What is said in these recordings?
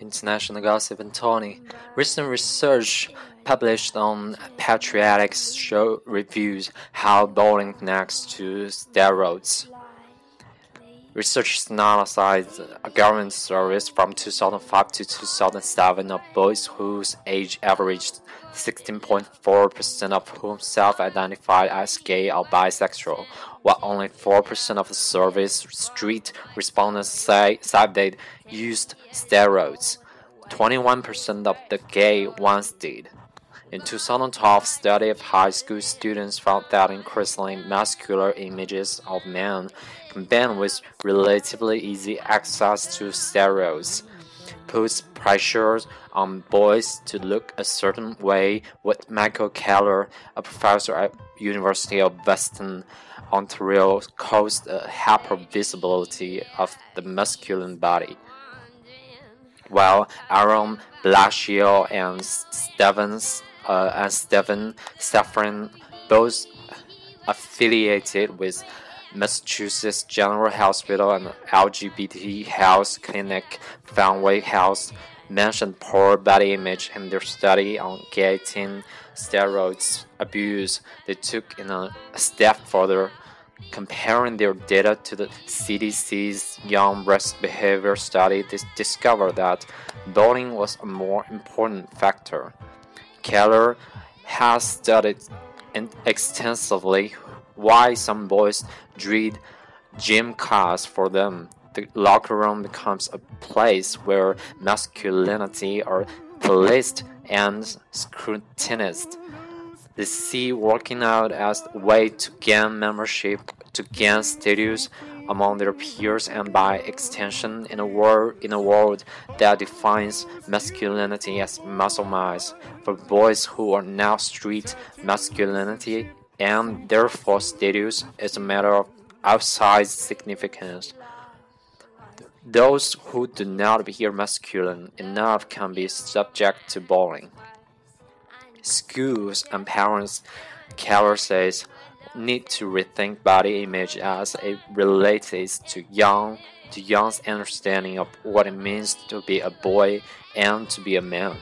International Gossip and Tony. Recent research published on Pediatrics show reviews how bowling connects to steroids. Research analyzed a government surveys from 2005 to 2007 of boys whose age averaged 16.4% of whom self-identified as gay or bisexual, while only 4% of the survey's street respondents say, said they used steroids. 21% of the gay ones did. In 2012, study of high school students found that increasingly muscular images of men combined with relatively easy access to steroids puts pressure on boys to look a certain way with Michael Kehler, a professor at University of Western Ontario, calls the hypervisibility of the masculine body. While Aaron Blashill and Stevens uh, and Stephen Safren, both affiliated with Massachusetts General Hospital and LGBT Health Clinic, Fenway Health, mentioned poor body image in their study on teen steroids abuse. They took in a step further, comparing their data to the CDC's Youth Risk Behavior Study. They discovered that bowling was a more important factor. Kehler has studied extensively why some boys dread gym class for them. The locker room becomes a place where masculinity are policed and scrutinized. They see working out as a way to gain membership, to gain status among their peers, and by extension, in a world in a world that defines masculinity as muscle mass. For boys who are now street masculinity and therefore status is a matter of outsized significance. Those who do not appear masculine enough can be subject to bullying. Schools and parents, Kehler says, need to rethink body image as it relates to young to young's understanding of what it means to be a boy and to be a man.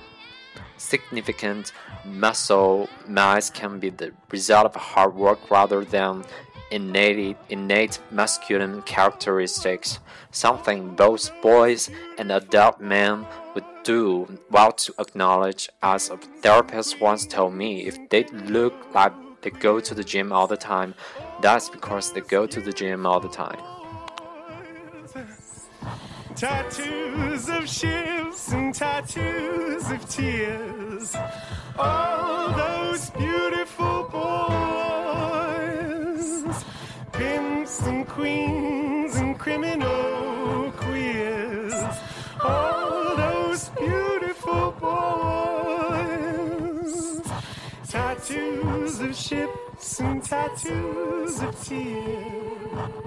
Significant muscle mass can be the result of hard work rather than innate, innate masculine characteristics, something both boys and adult men would do well to acknowledge. As a therapist once told me, if they look like they go to the gym all the time, that's because they go to the gym all the time. Tattoos of ships and tattoos of tears. All those and tattoos of tears.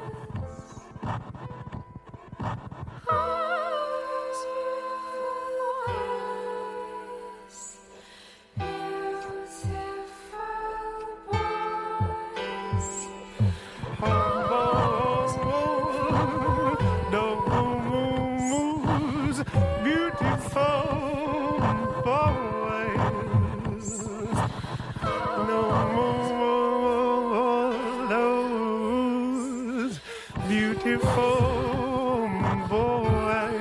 Beautiful boys.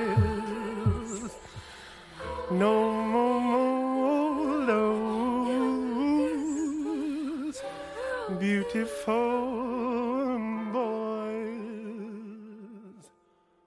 No more those beautiful